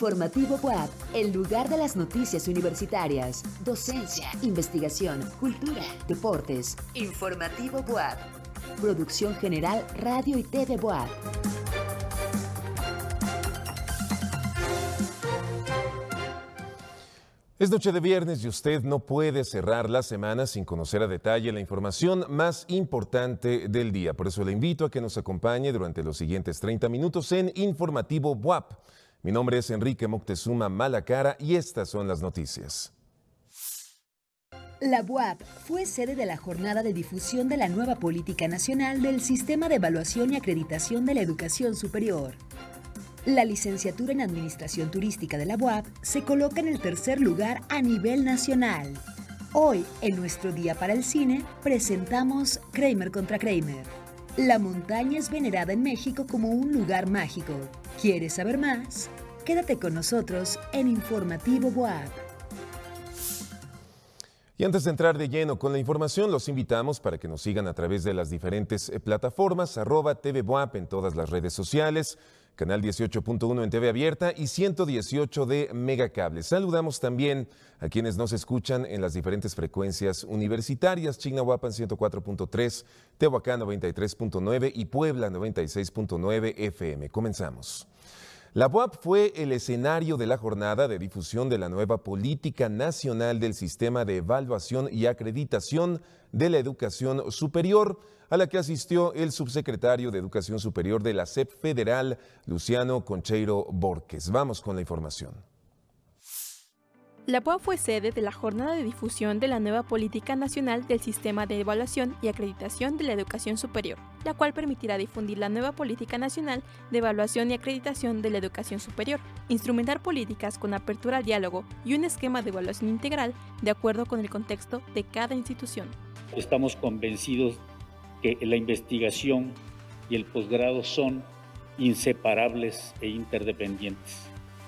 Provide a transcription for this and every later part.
Informativo WAP, el lugar de las noticias universitarias, docencia, investigación, cultura, deportes. Informativo WAP. Producción General Radio y TV WAP. Es noche de viernes y usted no puede cerrar la semana sin conocer a detalle la información más importante del día. Por eso le invito a que nos acompañe durante los siguientes 30 minutos en Informativo WAP. Mi nombre es Enrique Moctezuma Malacara y estas son las noticias. La UAP fue sede de la jornada de difusión de la nueva política nacional del Sistema de Evaluación y Acreditación de la Educación Superior. La licenciatura en Administración Turística de la UAP se coloca en el tercer lugar a nivel nacional. Hoy, en nuestro Día para el Cine, presentamos Kramer contra Kramer. La montaña es venerada en México como un lugar mágico. ¿Quieres saber más? Quédate con nosotros en Informativo WAP. Y antes de entrar de lleno con la información, los invitamos para que nos sigan a través de las diferentes eh, plataformas, arroba TV en todas las redes sociales, canal 18.1 en TV abierta y 118 de Megacable. Saludamos también a quienes nos escuchan en las diferentes frecuencias universitarias, Chignahuapan 104.3, Tehuacán 93.9 y Puebla 96.9 FM. Comenzamos. La UAP fue el escenario de la jornada de difusión de la nueva política nacional del sistema de evaluación y acreditación de la educación superior, a la que asistió el subsecretario de Educación Superior de la SEP Federal, Luciano Concheiro Borges. Vamos con la información. La POA fue sede de la jornada de difusión de la nueva política nacional del sistema de evaluación y acreditación de la educación superior, la cual permitirá difundir la nueva política nacional de evaluación y acreditación de la educación superior, instrumentar políticas con apertura al diálogo y un esquema de evaluación integral de acuerdo con el contexto de cada institución. Estamos convencidos que la investigación y el posgrado son inseparables e interdependientes.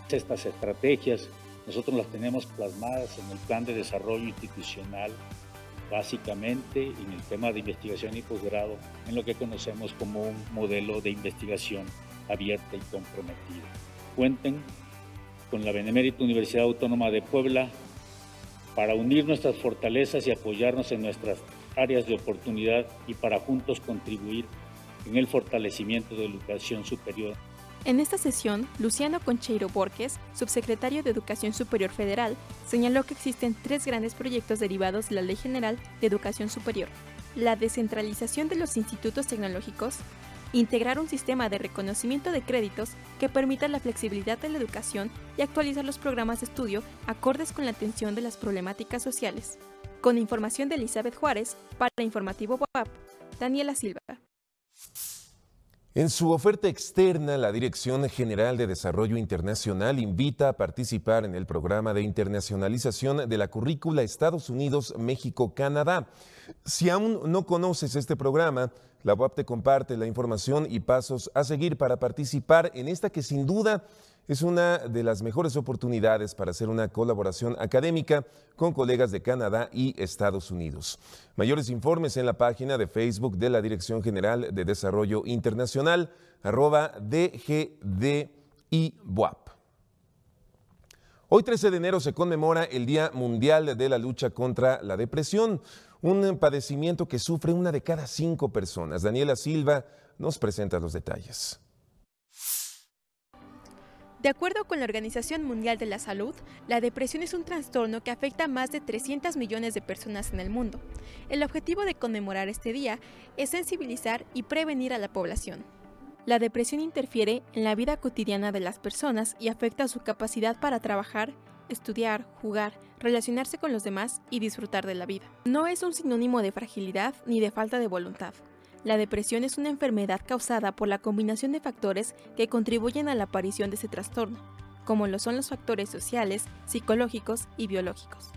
Estas estrategias nosotros las tenemos plasmadas en el plan de desarrollo institucional, básicamente en el tema de investigación y posgrado, en lo que conocemos como un modelo de investigación abierta y comprometida. Cuenten con la Benemérita Universidad Autónoma de Puebla para unir nuestras fortalezas y apoyarnos en nuestras áreas de oportunidad y para juntos contribuir en el fortalecimiento de la educación superior en esta sesión, Luciano Concheiro Borges, subsecretario de Educación Superior Federal, señaló que existen tres grandes proyectos derivados de la Ley General de Educación Superior. La descentralización de los institutos tecnológicos, integrar un sistema de reconocimiento de créditos que permita la flexibilidad de la educación y actualizar los programas de estudio acordes con la atención de las problemáticas sociales. Con información de Elizabeth Juárez, para Informativo WAP, Daniela Silva. En su oferta externa, la Dirección General de Desarrollo Internacional invita a participar en el programa de internacionalización de la currícula Estados Unidos-México-Canadá. Si aún no conoces este programa, la UAP te comparte la información y pasos a seguir para participar en esta que sin duda es una de las mejores oportunidades para hacer una colaboración académica con colegas de Canadá y Estados Unidos. Mayores informes en la página de Facebook de la Dirección General de Desarrollo Internacional, arroba DGDIBUAP. Hoy 13 de enero se conmemora el Día Mundial de la Lucha contra la Depresión, un padecimiento que sufre una de cada cinco personas. Daniela Silva nos presenta los detalles. De acuerdo con la Organización Mundial de la Salud, la depresión es un trastorno que afecta a más de 300 millones de personas en el mundo. El objetivo de conmemorar este día es sensibilizar y prevenir a la población. La depresión interfiere en la vida cotidiana de las personas y afecta su capacidad para trabajar, estudiar, jugar, relacionarse con los demás y disfrutar de la vida. No es un sinónimo de fragilidad ni de falta de voluntad. La depresión es una enfermedad causada por la combinación de factores que contribuyen a la aparición de ese trastorno, como lo son los factores sociales, psicológicos y biológicos.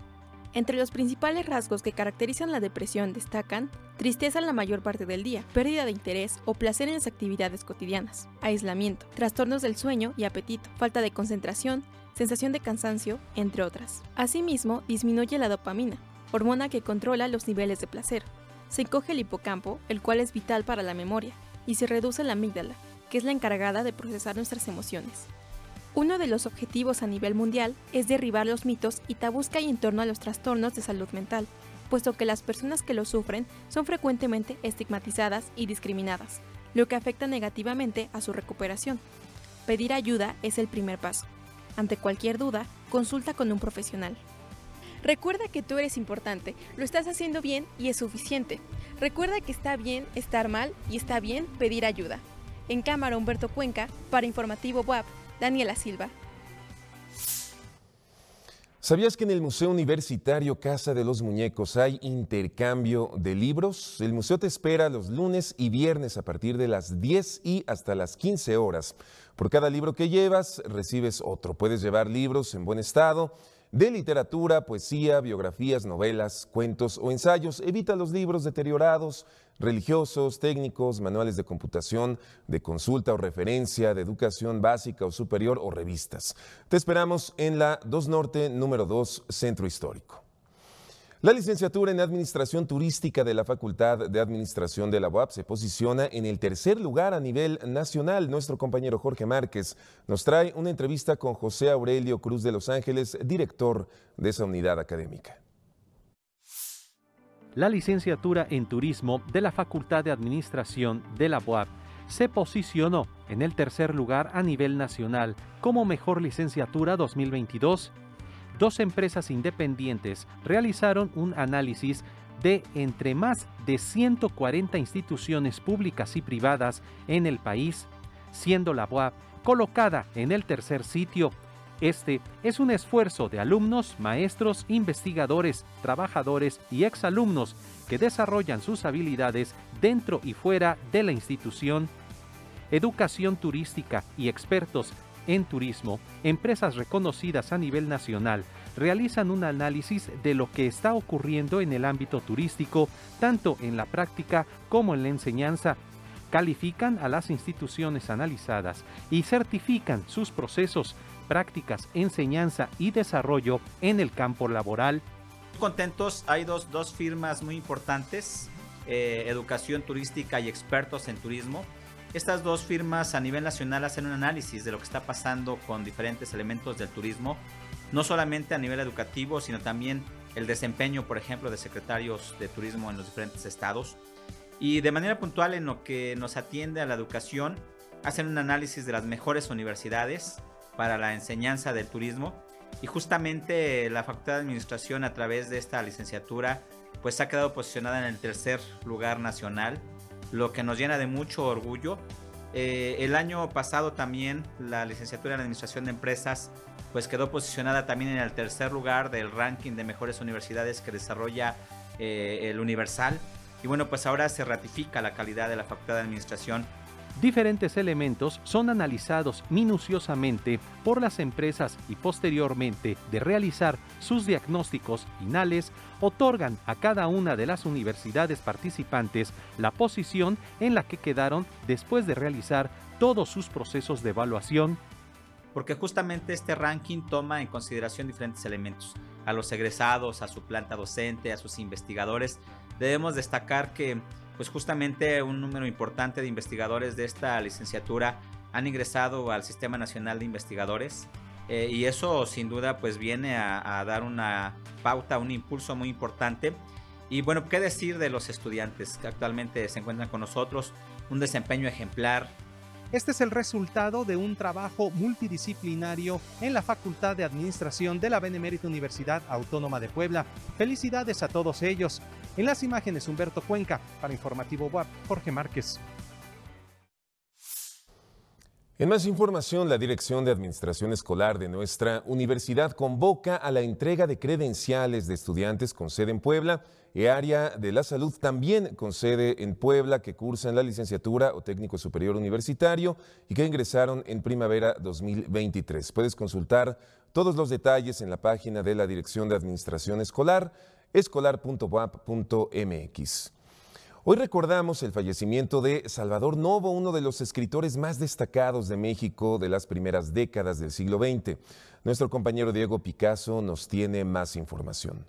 Entre los principales rasgos que caracterizan la depresión destacan tristeza la mayor parte del día, pérdida de interés o placer en las actividades cotidianas, aislamiento, trastornos del sueño y apetito, falta de concentración, sensación de cansancio, entre otras. Asimismo, disminuye la dopamina, hormona que controla los niveles de placer, se encoge el hipocampo, el cual es vital para la memoria, y se reduce la amígdala, que es la encargada de procesar nuestras emociones. Uno de los objetivos a nivel mundial es derribar los mitos y tabús que hay en torno a los trastornos de salud mental, puesto que las personas que lo sufren son frecuentemente estigmatizadas y discriminadas, lo que afecta negativamente a su recuperación. Pedir ayuda es el primer paso. Ante cualquier duda, consulta con un profesional. Recuerda que tú eres importante, lo estás haciendo bien y es suficiente. Recuerda que está bien estar mal y está bien pedir ayuda. En cámara Humberto Cuenca, para Informativo WAP, Daniela Silva. ¿Sabías que en el Museo Universitario Casa de los Muñecos hay intercambio de libros? El museo te espera los lunes y viernes a partir de las 10 y hasta las 15 horas. Por cada libro que llevas, recibes otro. Puedes llevar libros en buen estado de literatura, poesía, biografías, novelas, cuentos o ensayos. Evita los libros deteriorados, religiosos, técnicos, manuales de computación, de consulta o referencia, de educación básica o superior o revistas. Te esperamos en la 2 Norte, número 2, Centro Histórico. La licenciatura en Administración Turística de la Facultad de Administración de la UAP se posiciona en el tercer lugar a nivel nacional. Nuestro compañero Jorge Márquez nos trae una entrevista con José Aurelio Cruz de Los Ángeles, director de esa unidad académica. La licenciatura en Turismo de la Facultad de Administración de la UAP se posicionó en el tercer lugar a nivel nacional como mejor licenciatura 2022 dos empresas independientes realizaron un análisis de entre más de 140 instituciones públicas y privadas en el país, siendo la UAP colocada en el tercer sitio. Este es un esfuerzo de alumnos, maestros, investigadores, trabajadores y exalumnos que desarrollan sus habilidades dentro y fuera de la institución. Educación turística y expertos en turismo, empresas reconocidas a nivel nacional realizan un análisis de lo que está ocurriendo en el ámbito turístico, tanto en la práctica como en la enseñanza. Califican a las instituciones analizadas y certifican sus procesos, prácticas, enseñanza y desarrollo en el campo laboral. Contentos, hay dos, firmas muy importantes, eh, Educación Turística y Expertos en Turismo, estas dos firmas a nivel nacional hacen un análisis de lo que está pasando con diferentes elementos del turismo, no solamente a nivel educativo, sino también el desempeño, por ejemplo, de secretarios de turismo en los diferentes estados. Y de manera puntual en lo que nos atiende a la educación, hacen un análisis de las mejores universidades para la enseñanza del turismo. Y justamente la Facultad de Administración a través de esta licenciatura pues ha quedado posicionada en el tercer lugar nacional lo que nos llena de mucho orgullo. Eh, el año pasado también la licenciatura en Administración de Empresas pues quedó posicionada también en el tercer lugar del ranking de mejores universidades que desarrolla eh, el Universal. Y bueno, pues ahora se ratifica la calidad de la Facultad de Administración Diferentes elementos son analizados minuciosamente por las empresas y posteriormente de realizar sus diagnósticos finales, otorgan a cada una de las universidades participantes la posición en la que quedaron después de realizar todos sus procesos de evaluación. Porque justamente este ranking toma en consideración diferentes elementos. A los egresados, a su planta docente, a sus investigadores. Debemos destacar que pues justamente un número importante de investigadores de esta licenciatura han ingresado al Sistema Nacional de Investigadores eh, y eso sin duda pues viene a, a, dar una pauta, un impulso muy importante. Y bueno, ¿qué decir de los estudiantes que actualmente se encuentran con nosotros? Un desempeño ejemplar, este es el resultado de un trabajo multidisciplinario en la Facultad de Administración de la Benemérita Universidad Autónoma de Puebla. Felicidades a todos ellos. En las imágenes, Humberto Cuenca, para Informativo WAP, Jorge Márquez. En más información, la Dirección de Administración Escolar de nuestra universidad convoca a la entrega de credenciales de estudiantes con sede en Puebla y área de la salud también con sede en Puebla que cursan la licenciatura o técnico superior universitario y que ingresaron en primavera 2023. Puedes consultar todos los detalles en la página de la Dirección de Administración Escolar, escolar.wap.mx. Hoy recordamos el fallecimiento de Salvador Novo, uno de los escritores más destacados de México de las primeras décadas del siglo XX. Nuestro compañero Diego Picasso nos tiene más información.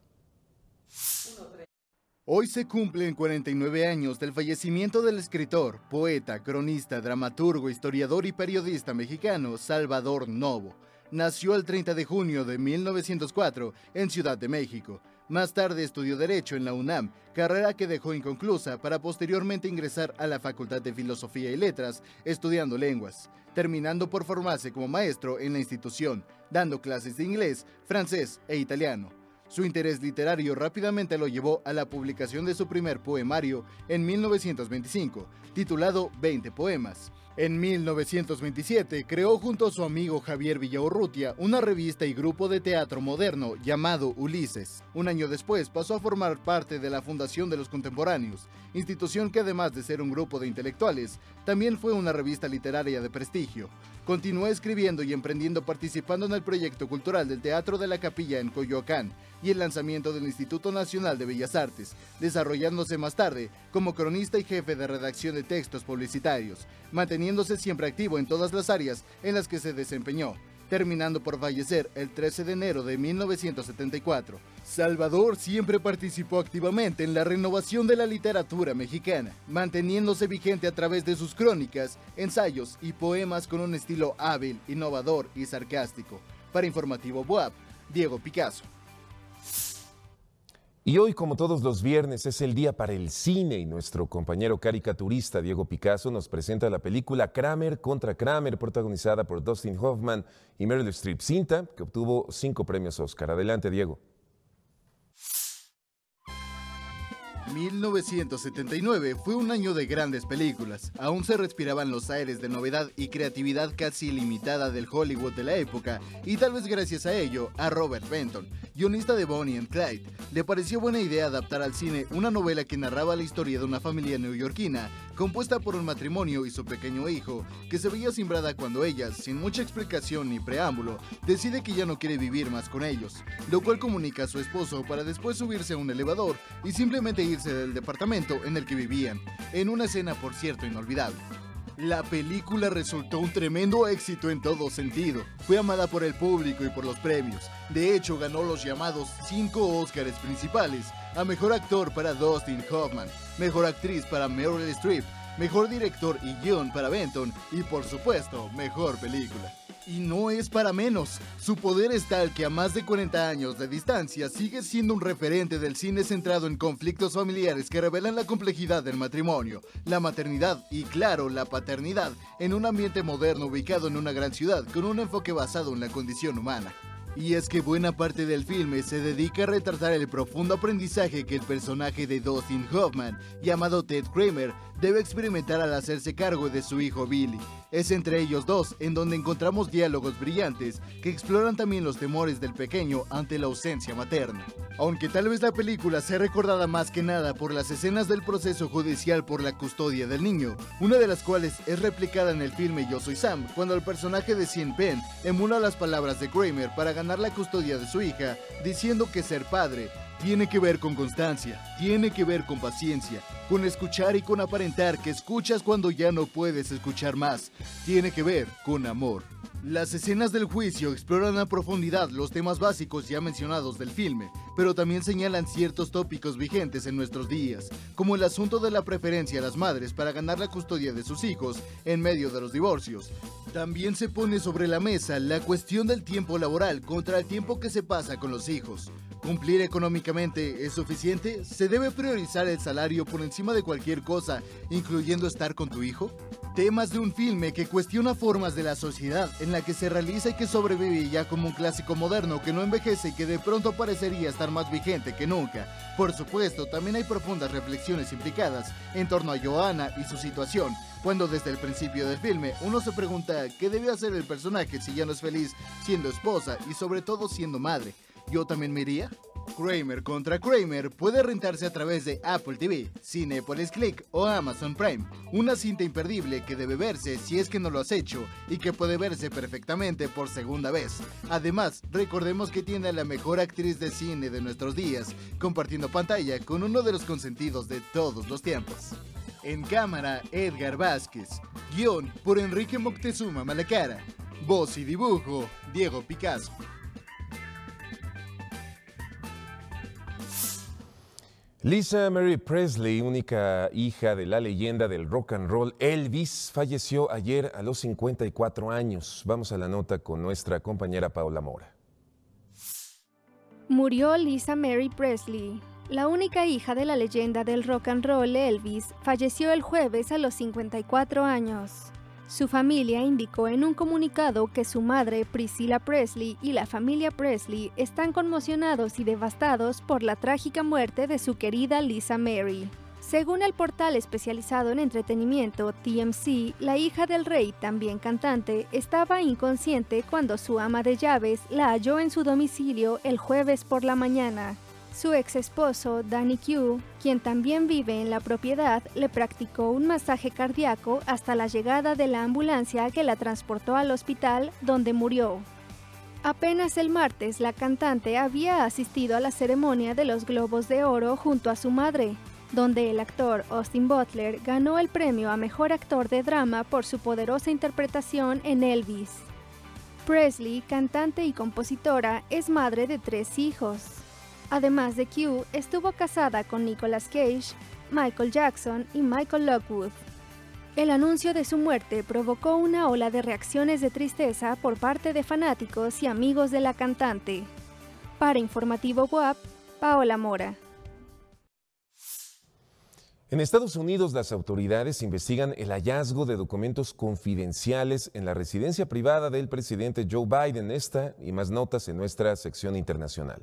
Hoy se cumplen 49 años del fallecimiento del escritor, poeta, cronista, dramaturgo, historiador y periodista mexicano Salvador Novo. Nació el 30 de junio de 1904 en Ciudad de México. Más tarde estudió Derecho en la UNAM, carrera que dejó inconclusa para posteriormente ingresar a la Facultad de Filosofía y Letras, estudiando lenguas, terminando por formarse como maestro en la institución, dando clases de inglés, francés e italiano. Su interés literario rápidamente lo llevó a la publicación de su primer poemario en 1925, titulado 20 poemas. En 1927 creó junto a su amigo Javier Villaurrutia una revista y grupo de teatro moderno llamado Ulises. Un año después pasó a formar parte de la Fundación de los Contemporáneos, institución que además de ser un grupo de intelectuales, también fue una revista literaria de prestigio. Continuó escribiendo y emprendiendo participando en el proyecto cultural del Teatro de la Capilla en Coyoacán y el lanzamiento del Instituto Nacional de Bellas Artes, desarrollándose más tarde como cronista y jefe de redacción de textos publicitarios, siempre activo en todas las áreas en las que se desempeñó, terminando por fallecer el 13 de enero de 1974. Salvador siempre participó activamente en la renovación de la literatura mexicana, manteniéndose vigente a través de sus crónicas, ensayos y poemas con un estilo hábil, innovador y sarcástico. Para Informativo Boab, Diego Picasso. Y hoy, como todos los viernes, es el día para el cine y nuestro compañero caricaturista Diego Picasso nos presenta la película Kramer contra Kramer, protagonizada por Dustin Hoffman y Meryl Streep, cinta que obtuvo cinco premios Oscar. Adelante, Diego. 1979 fue un año de grandes películas. Aún se respiraban los aires de novedad y creatividad casi ilimitada del Hollywood de la época, y tal vez gracias a ello, a Robert Benton, guionista de Bonnie and Clyde, le pareció buena idea adaptar al cine una novela que narraba la historia de una familia neoyorquina compuesta por un matrimonio y su pequeño hijo, que se veía simbrada cuando ella, sin mucha explicación ni preámbulo, decide que ya no quiere vivir más con ellos, lo cual comunica a su esposo para después subirse a un elevador y simplemente del departamento en el que vivían, en una escena por cierto inolvidable. La película resultó un tremendo éxito en todo sentido. Fue amada por el público y por los premios. De hecho, ganó los llamados cinco Oscars principales a Mejor Actor para Dustin Hoffman, Mejor Actriz para Meryl Streep, Mejor Director y Guión para Benton y por supuesto, Mejor Película. Y no es para menos. Su poder es tal que a más de 40 años de distancia sigue siendo un referente del cine centrado en conflictos familiares que revelan la complejidad del matrimonio, la maternidad y, claro, la paternidad en un ambiente moderno ubicado en una gran ciudad con un enfoque basado en la condición humana. Y es que buena parte del filme se dedica a retratar el profundo aprendizaje que el personaje de Dustin Hoffman, llamado Ted Kramer, debe experimentar al hacerse cargo de su hijo Billy. Es entre ellos dos en donde encontramos diálogos brillantes que exploran también los temores del pequeño ante la ausencia materna. Aunque tal vez la película sea recordada más que nada por las escenas del proceso judicial por la custodia del niño, una de las cuales es replicada en el filme Yo Soy Sam, cuando el personaje de Sean Penn emula las palabras de Kramer para ganar la custodia de su hija, diciendo que ser padre tiene que ver con constancia, tiene que ver con paciencia, con escuchar y con aparentar que escuchas cuando ya no puedes escuchar más, tiene que ver con amor. Las escenas del juicio exploran a profundidad los temas básicos ya mencionados del filme, pero también señalan ciertos tópicos vigentes en nuestros días, como el asunto de la preferencia a las madres para ganar la custodia de sus hijos en medio de los divorcios. También se pone sobre la mesa la cuestión del tiempo laboral contra el tiempo que se pasa con los hijos. ¿Cumplir económicamente es suficiente? ¿Se debe priorizar el salario por encima de cualquier cosa, incluyendo estar con tu hijo? Temas de un filme que cuestiona formas de la sociedad en la que se realiza y que sobrevive ya como un clásico moderno que no envejece y que de pronto parecería estar más vigente que nunca. Por supuesto, también hay profundas reflexiones implicadas en torno a Joanna y su situación, cuando desde el principio del filme uno se pregunta qué debe hacer el personaje si ya no es feliz siendo esposa y sobre todo siendo madre. ¿Yo también me iría? Kramer contra Kramer puede rentarse a través de Apple TV, Cinepolis Click o Amazon Prime. Una cinta imperdible que debe verse si es que no lo has hecho y que puede verse perfectamente por segunda vez. Además, recordemos que tiene a la mejor actriz de cine de nuestros días, compartiendo pantalla con uno de los consentidos de todos los tiempos. En cámara, Edgar Vázquez. Guión por Enrique Moctezuma Malacara. Voz y dibujo, Diego Picasso. Lisa Mary Presley, única hija de la leyenda del rock and roll Elvis, falleció ayer a los 54 años. Vamos a la nota con nuestra compañera Paula Mora. Murió Lisa Mary Presley, la única hija de la leyenda del rock and roll Elvis, falleció el jueves a los 54 años. Su familia indicó en un comunicado que su madre, Priscilla Presley, y la familia Presley están conmocionados y devastados por la trágica muerte de su querida Lisa Mary. Según el portal especializado en entretenimiento TMC, la hija del rey, también cantante, estaba inconsciente cuando su ama de llaves la halló en su domicilio el jueves por la mañana. Su ex esposo, Danny Q, quien también vive en la propiedad, le practicó un masaje cardíaco hasta la llegada de la ambulancia que la transportó al hospital, donde murió. Apenas el martes, la cantante había asistido a la ceremonia de los Globos de Oro junto a su madre, donde el actor Austin Butler ganó el premio a Mejor Actor de Drama por su poderosa interpretación en Elvis. Presley, cantante y compositora, es madre de tres hijos. Además de Q, estuvo casada con Nicolas Cage, Michael Jackson y Michael Lockwood. El anuncio de su muerte provocó una ola de reacciones de tristeza por parte de fanáticos y amigos de la cantante. Para Informativo WAP, Paola Mora. En Estados Unidos, las autoridades investigan el hallazgo de documentos confidenciales en la residencia privada del presidente Joe Biden. Esta y más notas en nuestra sección internacional.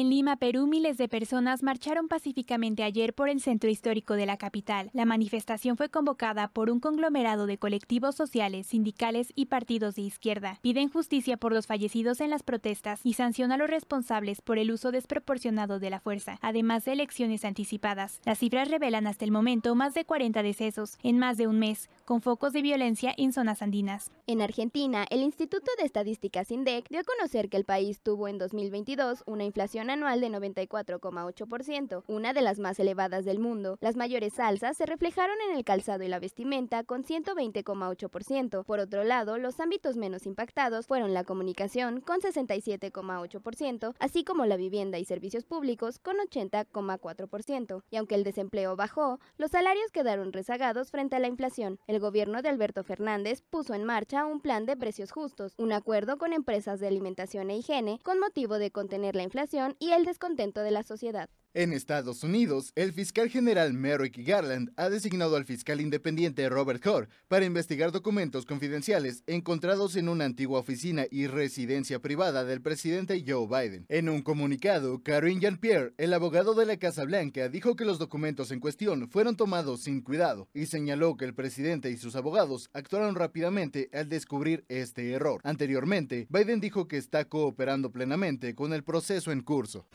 En Lima, Perú, miles de personas marcharon pacíficamente ayer por el centro histórico de la capital. La manifestación fue convocada por un conglomerado de colectivos sociales, sindicales y partidos de izquierda. Piden justicia por los fallecidos en las protestas y sanciona a los responsables por el uso desproporcionado de la fuerza, además de elecciones anticipadas. Las cifras revelan hasta el momento más de 40 decesos en más de un mes, con focos de violencia en zonas andinas. En Argentina, el Instituto de Estadísticas INDEC dio a conocer que el país tuvo en 2022 una inflación anual de 94,8%, una de las más elevadas del mundo. Las mayores alzas se reflejaron en el calzado y la vestimenta con 120,8%. Por otro lado, los ámbitos menos impactados fueron la comunicación con 67,8%, así como la vivienda y servicios públicos con 80,4%. Y aunque el desempleo bajó, los salarios quedaron rezagados frente a la inflación. El gobierno de Alberto Fernández puso en marcha un plan de precios justos, un acuerdo con empresas de alimentación e higiene con motivo de contener la inflación y el descontento de la sociedad. En Estados Unidos, el fiscal general Merrick Garland ha designado al fiscal independiente Robert Hur para investigar documentos confidenciales encontrados en una antigua oficina y residencia privada del presidente Joe Biden. En un comunicado, Karine Jean-Pierre, el abogado de la Casa Blanca, dijo que los documentos en cuestión fueron tomados sin cuidado y señaló que el presidente y sus abogados actuaron rápidamente al descubrir este error. Anteriormente, Biden dijo que está cooperando plenamente con el proceso en curso.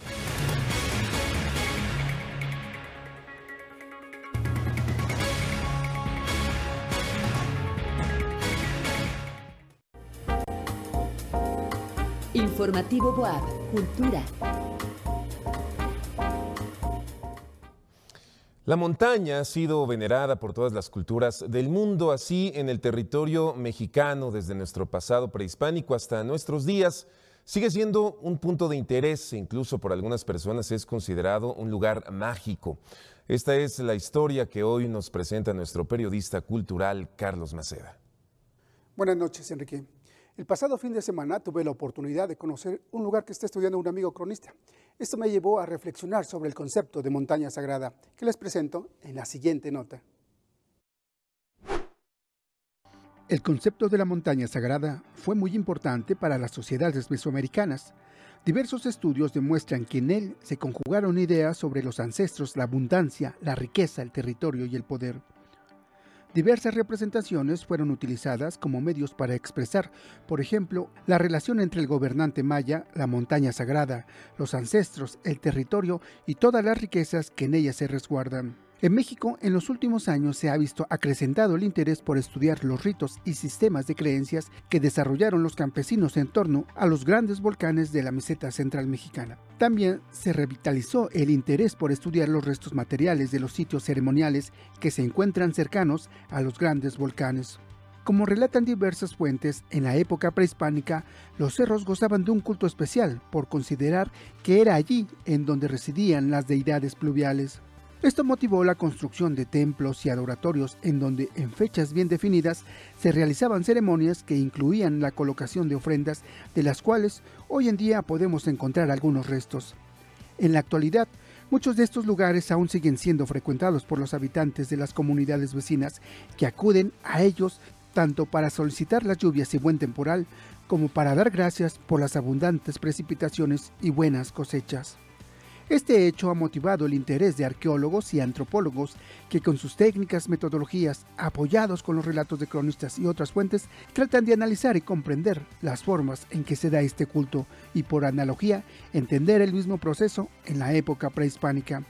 Informativo Boab, Cultura. La montaña ha sido venerada por todas las culturas del mundo, así en el territorio mexicano, desde nuestro pasado prehispánico hasta nuestros días. Sigue siendo un punto de interés e incluso por algunas personas es considerado un lugar mágico. Esta es la historia que hoy nos presenta nuestro periodista cultural Carlos Maceda. Buenas noches, Enrique. El pasado fin de semana tuve la oportunidad de conocer un lugar que está estudiando un amigo cronista. Esto me llevó a reflexionar sobre el concepto de montaña sagrada, que les presento en la siguiente nota. El concepto de la montaña sagrada fue muy importante para las sociedades mesoamericanas. Diversos estudios demuestran que en él se conjugaron ideas sobre los ancestros, la abundancia, la riqueza, el territorio y el poder. Diversas representaciones fueron utilizadas como medios para expresar, por ejemplo, la relación entre el gobernante maya, la montaña sagrada, los ancestros, el territorio y todas las riquezas que en ella se resguardan. En México, en los últimos años se ha visto acrecentado el interés por estudiar los ritos y sistemas de creencias que desarrollaron los campesinos en torno a los grandes volcanes de la meseta central mexicana. También se revitalizó el interés por estudiar los restos materiales de los sitios ceremoniales que se encuentran cercanos a los grandes volcanes. Como relatan diversas fuentes, en la época prehispánica, los cerros gozaban de un culto especial por considerar que era allí en donde residían las deidades pluviales. Esto motivó la construcción de templos y adoratorios en donde en fechas bien definidas se realizaban ceremonias que incluían la colocación de ofrendas de las cuales hoy en día podemos encontrar algunos restos. En la actualidad, muchos de estos lugares aún siguen siendo frecuentados por los habitantes de las comunidades vecinas que acuden a ellos tanto para solicitar las lluvias y buen temporal como para dar gracias por las abundantes precipitaciones y buenas cosechas. Este hecho ha motivado el interés de arqueólogos y antropólogos que con sus técnicas, metodologías, apoyados con los relatos de cronistas y otras fuentes, tratan de analizar y comprender las formas en que se da este culto y por analogía entender el mismo proceso en la época prehispánica.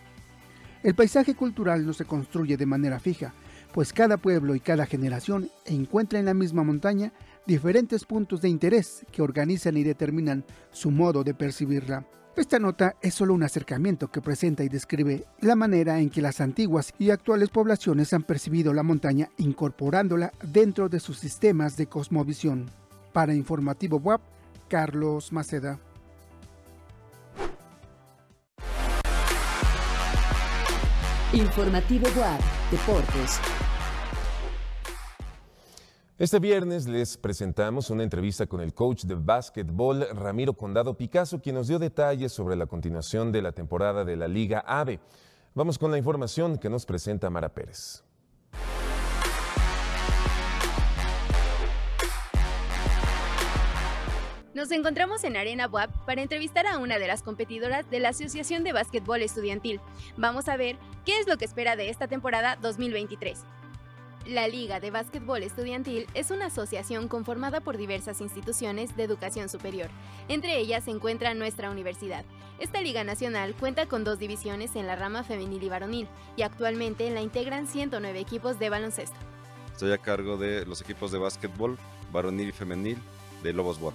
El paisaje cultural no se construye de manera fija, pues cada pueblo y cada generación encuentra en la misma montaña diferentes puntos de interés que organizan y determinan su modo de percibirla. Esta nota es solo un acercamiento que presenta y describe la manera en que las antiguas y actuales poblaciones han percibido la montaña incorporándola dentro de sus sistemas de cosmovisión. Para Informativo WAP, Carlos Maceda. Informativo WAP, Deportes. Este viernes les presentamos una entrevista con el coach de básquetbol Ramiro Condado Picasso, quien nos dio detalles sobre la continuación de la temporada de la Liga AVE. Vamos con la información que nos presenta Mara Pérez. Nos encontramos en Arena WAP para entrevistar a una de las competidoras de la Asociación de Básquetbol Estudiantil. Vamos a ver qué es lo que espera de esta temporada 2023. La Liga de Básquetbol Estudiantil es una asociación conformada por diversas instituciones de educación superior. Entre ellas se encuentra nuestra universidad. Esta Liga Nacional cuenta con dos divisiones en la rama femenil y varonil y actualmente la integran 109 equipos de baloncesto. Estoy a cargo de los equipos de básquetbol varonil y femenil de Lobos WAP.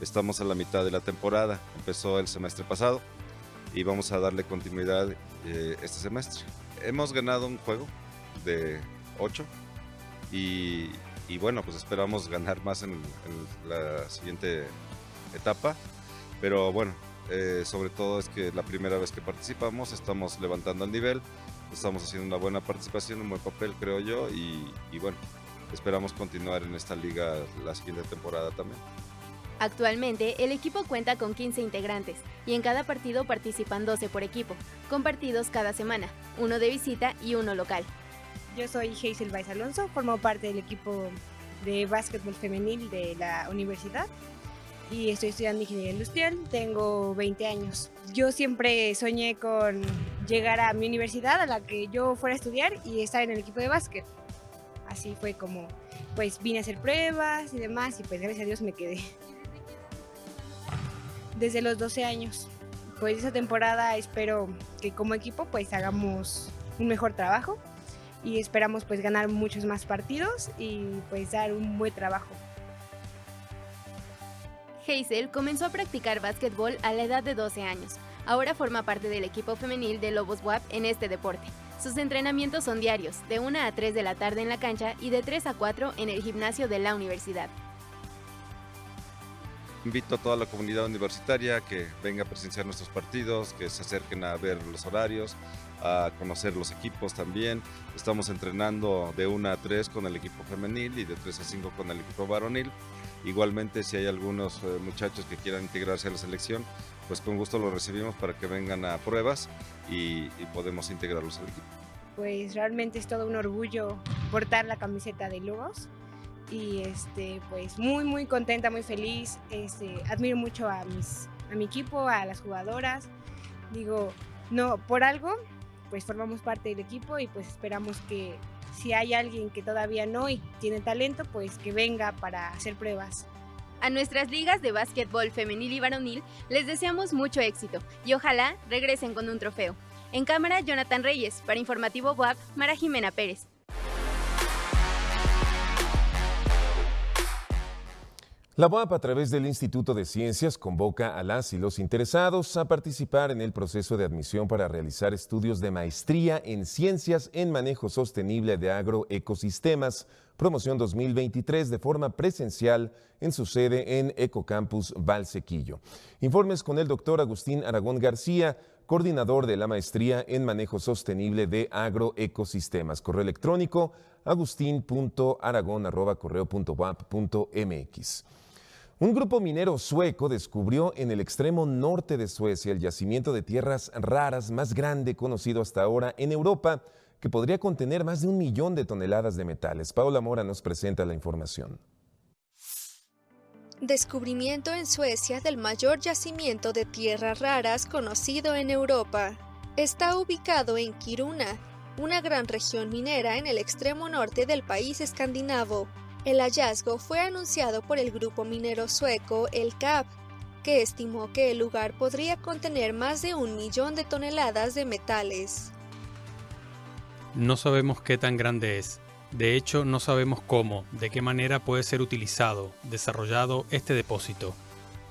Estamos a la mitad de la temporada, empezó el semestre pasado y vamos a darle continuidad eh, este semestre. Hemos ganado un juego de 8 y, bueno, pues esperamos ganar más en, la siguiente etapa. Pero bueno, eh, sobre todo es que la primera vez que participamos estamos levantando el nivel, estamos haciendo una buena participación, un buen papel creo yo y, y bueno, esperamos continuar en esta liga la siguiente temporada también. Actualmente, el equipo cuenta con 15 integrantes y en cada partido participan 12 por equipo, con partidos cada semana, uno de visita y uno local. Yo soy Hazel Baez Alonso, formo parte del equipo de básquetbol femenil de la universidad y estoy estudiando ingeniería industrial, tengo 20 años. Yo siempre soñé con llegar a mi universidad a la que yo fuera a estudiar y estar en el equipo de básquet. Así fue como pues vine a hacer pruebas y demás y pues gracias a Dios me quedé. Desde los 12 años. Pues esa temporada espero que como equipo pues hagamos un mejor trabajo y esperamos pues ganar muchos más partidos y pues dar un buen trabajo. Hazel comenzó a practicar básquetbol a la edad de 12 años. Ahora forma parte del equipo femenil de Lobos WAP en este deporte. Sus entrenamientos son diarios, de 1 a 3 de la tarde en la cancha y de 3 a 4 en el gimnasio de la universidad. Invito a toda la comunidad universitaria que venga a presenciar nuestros partidos, que se acerquen a ver los horarios, a conocer los equipos también. Estamos entrenando de 1 a 3 con el equipo femenil y de 3 a 5 con el equipo varonil. Igualmente, si hay algunos eh, muchachos que quieran integrarse a la selección, pues con gusto los recibimos para que vengan a pruebas y, y podemos integrarlos al equipo. Pues realmente es todo un orgullo portar la camiseta de Lobos y este pues muy muy contenta, muy feliz. Este, admiro mucho a mis a mi equipo, a las jugadoras. Digo, no por algo pues formamos parte del equipo y pues esperamos que si hay alguien que todavía no y tiene talento, pues que venga para hacer pruebas. A nuestras ligas de básquetbol femenil y varonil les deseamos mucho éxito y ojalá regresen con un trofeo. En cámara, Jonathan Reyes, para Informativo WAP, Mara Jimena Pérez. La UAP a través del Instituto de Ciencias convoca a las y los interesados a participar en el proceso de admisión para realizar estudios de maestría en Ciencias en Manejo Sostenible de Agroecosistemas Promoción 2023 de forma presencial en su sede en Ecocampus Valsequillo. Informes con el doctor Agustín Aragón García, coordinador de la maestría en manejo sostenible de agroecosistemas. Correo electrónico agustín.aragón.correo.wap.mx. Un grupo minero sueco descubrió en el extremo norte de Suecia el yacimiento de tierras raras más grande conocido hasta ahora en Europa, que podría contener más de un millón de toneladas de metales. Paula Mora nos presenta la información. Descubrimiento en Suecia del mayor yacimiento de tierras raras conocido en Europa. Está ubicado en Kiruna, una gran región minera en el extremo norte del país escandinavo. El hallazgo fue anunciado por el grupo minero sueco El CAP, que estimó que el lugar podría contener más de un millón de toneladas de metales. No sabemos qué tan grande es. De hecho, no sabemos cómo, de qué manera puede ser utilizado, desarrollado este depósito.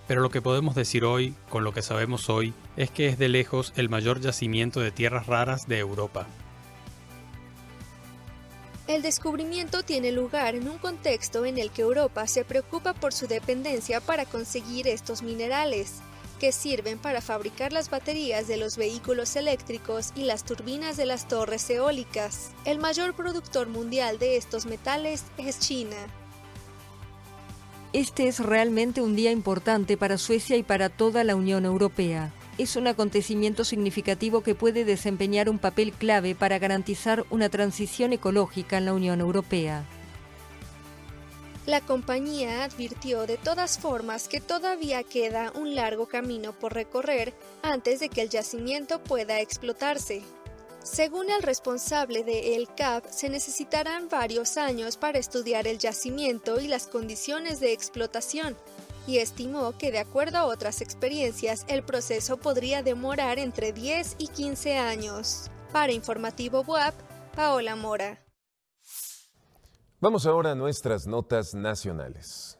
Pero lo que podemos decir hoy, con lo que sabemos hoy, es que es de lejos el mayor yacimiento de tierras raras de Europa. El descubrimiento tiene lugar en un contexto en el que Europa se preocupa por su dependencia para conseguir estos minerales, que sirven para fabricar las baterías de los vehículos eléctricos y las turbinas de las torres eólicas. El mayor productor mundial de estos metales es China. Este es realmente un día importante para Suecia y para toda la Unión Europea es un acontecimiento significativo que puede desempeñar un papel clave para garantizar una transición ecológica en la Unión Europea. La compañía advirtió de todas formas que todavía queda un largo camino por recorrer antes de que el yacimiento pueda explotarse. Según el responsable de El CAP, se necesitarán varios años para estudiar el yacimiento y las condiciones de explotación, y estimó que de acuerdo a otras experiencias el proceso podría demorar entre 10 y 15 años. Para Informativo WAP, Paola Mora. Vamos ahora a nuestras notas nacionales.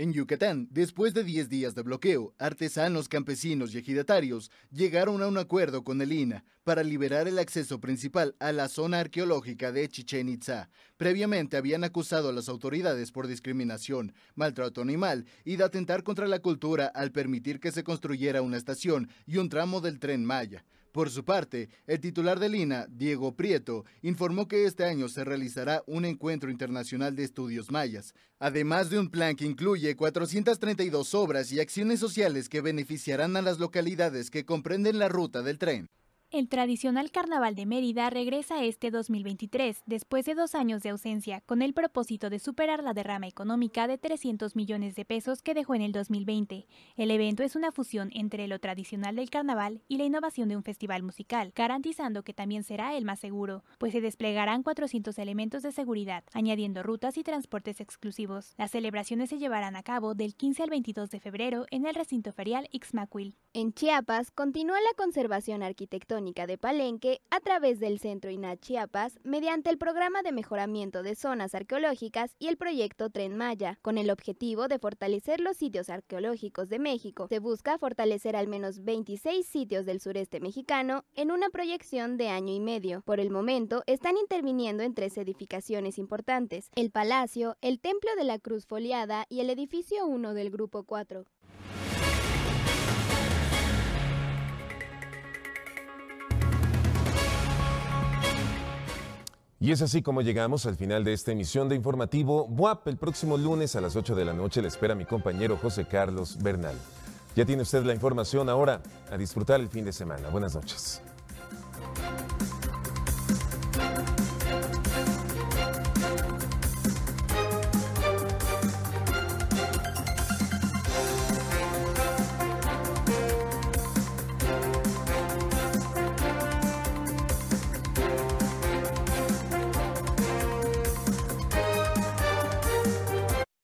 En Yucatán, después de 10 días de bloqueo, artesanos, campesinos y ejidatarios llegaron a un acuerdo con el INA para liberar el acceso principal a la zona arqueológica de Chichen Itza. Previamente habían acusado a las autoridades por discriminación, maltrato animal y de atentar contra la cultura al permitir que se construyera una estación y un tramo del tren Maya. Por su parte, el titular del INA, Diego Prieto, informó que este año se realizará un encuentro internacional de estudios mayas, además de un plan que incluye 432 obras y acciones sociales que beneficiarán a las localidades que comprenden la ruta del tren. El tradicional Carnaval de Mérida regresa este 2023, después de dos años de ausencia, con el propósito de superar la derrama económica de 300 millones de pesos que dejó en el 2020. El evento es una fusión entre lo tradicional del carnaval y la innovación de un festival musical, garantizando que también será el más seguro, pues se desplegarán 400 elementos de seguridad, añadiendo rutas y transportes exclusivos. Las celebraciones se llevarán a cabo del 15 al 22 de febrero en el recinto ferial Ixmaquil. En Chiapas continúa la conservación arquitectónica de Palenque a través del Centro INAH Chiapas mediante el programa de mejoramiento de zonas arqueológicas y el proyecto Tren Maya, con el objetivo de fortalecer los sitios arqueológicos de México. Se busca fortalecer al menos 26 sitios del sureste mexicano en una proyección de año y medio. Por el momento, están interviniendo en tres edificaciones importantes, el Palacio, el Templo de la Cruz Foliada y el Edificio 1 del Grupo 4. Y es así como llegamos al final de esta emisión de informativo WAP. El próximo lunes a las 8 de la noche le espera mi compañero José Carlos Bernal. Ya tiene usted la información ahora. A disfrutar el fin de semana. Buenas noches.